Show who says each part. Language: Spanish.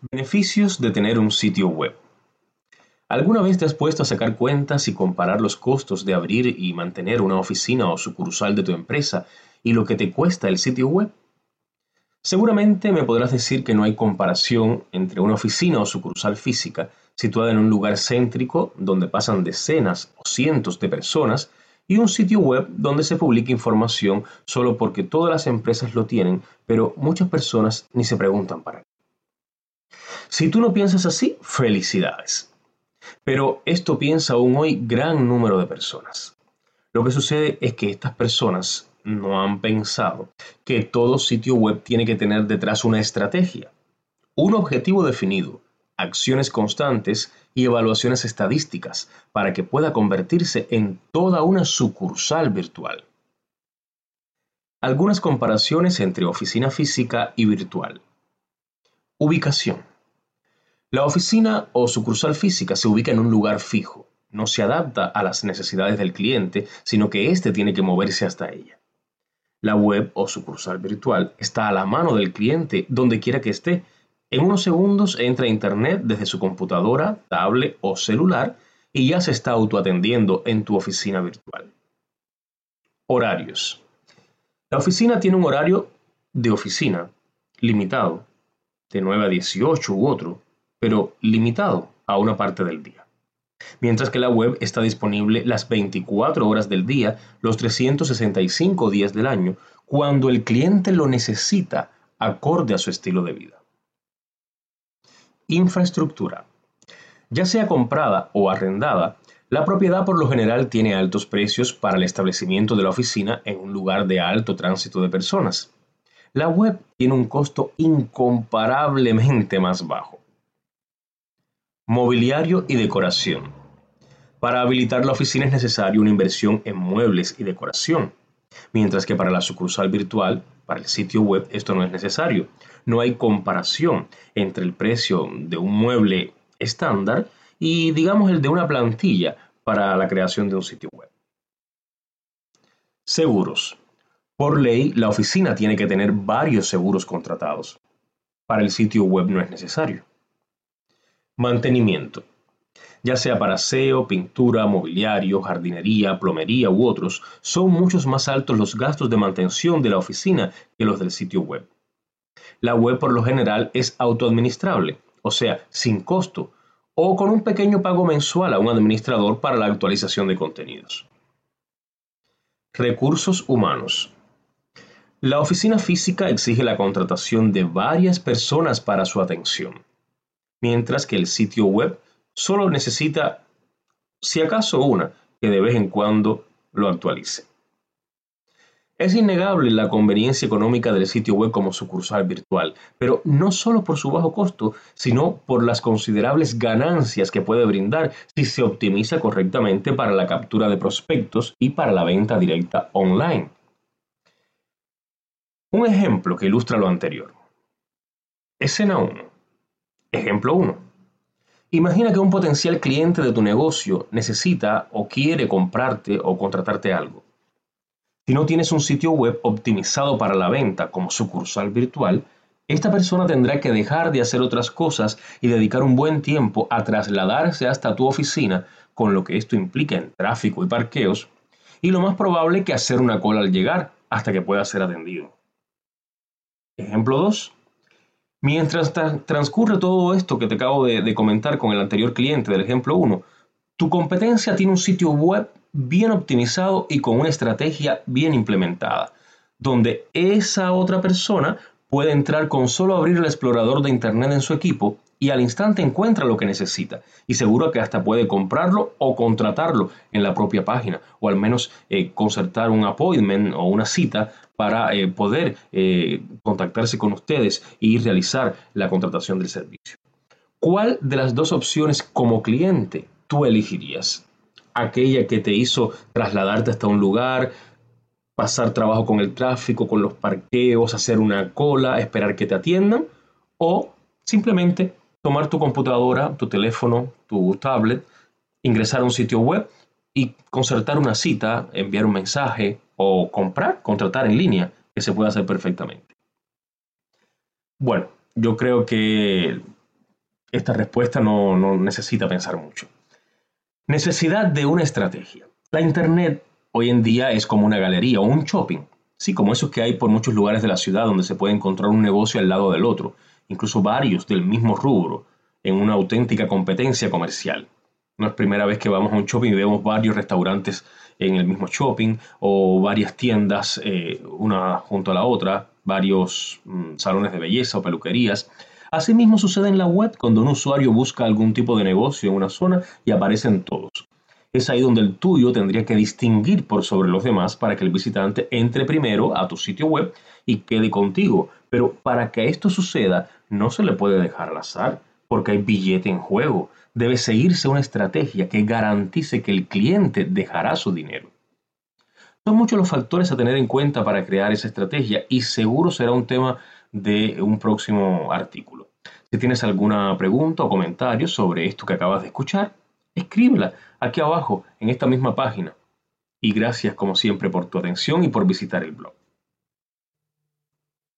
Speaker 1: Beneficios de tener un sitio web. ¿Alguna vez te has puesto a sacar cuentas y comparar los costos de abrir y mantener una oficina o sucursal de tu empresa y lo que te cuesta el sitio web? Seguramente me podrás decir que no hay comparación entre una oficina o sucursal física situada en un lugar céntrico donde pasan decenas o cientos de personas y un sitio web donde se publica información solo porque todas las empresas lo tienen, pero muchas personas ni se preguntan para qué. Si tú no piensas así, felicidades. Pero esto piensa aún hoy gran número de personas. Lo que sucede es que estas personas no han pensado que todo sitio web tiene que tener detrás una estrategia, un objetivo definido, acciones constantes y evaluaciones estadísticas para que pueda convertirse en toda una sucursal virtual. Algunas comparaciones entre oficina física y virtual. Ubicación. La oficina o sucursal física se ubica en un lugar fijo, no se adapta a las necesidades del cliente, sino que éste tiene que moverse hasta ella. La web o sucursal virtual está a la mano del cliente donde quiera que esté. En unos segundos entra a Internet desde su computadora, tablet o celular y ya se está autoatendiendo en tu oficina virtual. Horarios. La oficina tiene un horario de oficina limitado, de 9 a 18 u otro, pero limitado a una parte del día. Mientras que la web está disponible las 24 horas del día, los 365 días del año, cuando el cliente lo necesita acorde a su estilo de vida. Infraestructura. Ya sea comprada o arrendada, la propiedad por lo general tiene altos precios para el establecimiento de la oficina en un lugar de alto tránsito de personas. La web tiene un costo incomparablemente más bajo. Mobiliario y decoración. Para habilitar la oficina es necesaria una inversión en muebles y decoración, mientras que para la sucursal virtual, para el sitio web, esto no es necesario. No hay comparación entre el precio de un mueble estándar y, digamos, el de una plantilla para la creación de un sitio web. Seguros. Por ley, la oficina tiene que tener varios seguros contratados. Para el sitio web no es necesario. Mantenimiento. Ya sea para aseo, pintura, mobiliario, jardinería, plomería u otros, son muchos más altos los gastos de mantención de la oficina que los del sitio web. La web por lo general es autoadministrable, o sea, sin costo, o con un pequeño pago mensual a un administrador para la actualización de contenidos. Recursos humanos. La oficina física exige la contratación de varias personas para su atención mientras que el sitio web solo necesita, si acaso una, que de vez en cuando lo actualice. Es innegable la conveniencia económica del sitio web como sucursal virtual, pero no solo por su bajo costo, sino por las considerables ganancias que puede brindar si se optimiza correctamente para la captura de prospectos y para la venta directa online. Un ejemplo que ilustra lo anterior. Escena 1. Ejemplo 1. Imagina que un potencial cliente de tu negocio necesita o quiere comprarte o contratarte algo. Si no tienes un sitio web optimizado para la venta como sucursal virtual, esta persona tendrá que dejar de hacer otras cosas y dedicar un buen tiempo a trasladarse hasta tu oficina, con lo que esto implica en tráfico y parqueos, y lo más probable que hacer una cola al llegar hasta que pueda ser atendido. Ejemplo 2. Mientras transcurre todo esto que te acabo de, comentar con el anterior cliente del ejemplo 1, tu competencia tiene un sitio web bien optimizado y con una estrategia bien implementada, donde esa otra persona puede entrar con solo abrir el explorador de Internet en su equipo y al instante encuentra lo que necesita. Y seguro que hasta puede comprarlo o contratarlo en la propia página o al menos eh, concertar un appointment o una cita para eh, poder eh, contactarse con ustedes y realizar la contratación del servicio. ¿Cuál de las dos opciones como cliente tú elegirías? Aquella que te hizo trasladarte hasta un lugar, pasar trabajo con el tráfico, con los parqueos, hacer una cola, esperar que te atiendan, o simplemente tomar tu computadora, tu teléfono, tu tablet, ingresar a un sitio web y concertar una cita, enviar un mensaje o comprar, contratar en línea, que se puede hacer perfectamente. Bueno, yo creo que Esta respuesta no, no necesita pensar mucho. Necesidad de una estrategia. La Internet hoy en día es como una galería o un shopping. Sí, como esos que hay por muchos lugares de la ciudad donde se puede encontrar un negocio al lado del otro, incluso varios del mismo rubro, en una auténtica competencia comercial. No es primera vez que vamos a un shopping y vemos varios restaurantes en el mismo shopping o varias tiendas eh, una junto a la otra, varios mm, salones de belleza o peluquerías. Asimismo sucede en la web cuando un usuario busca algún tipo de negocio en una zona y aparecen todos. Es ahí donde el tuyo tendría que distinguir por sobre los demás para que el visitante entre primero a tu sitio web y quede contigo. Pero para que esto suceda, no se le puede dejar al azar, porque hay billete en juego debe seguirse una estrategia que garantice que el cliente dejará su dinero. Son muchos los factores a tener en cuenta para crear esa estrategia y seguro será un tema de un próximo artículo. Si tienes alguna pregunta o comentario sobre esto que acabas de escuchar, escríbela aquí abajo en esta misma página. Y gracias como siempre por tu atención y por visitar el blog.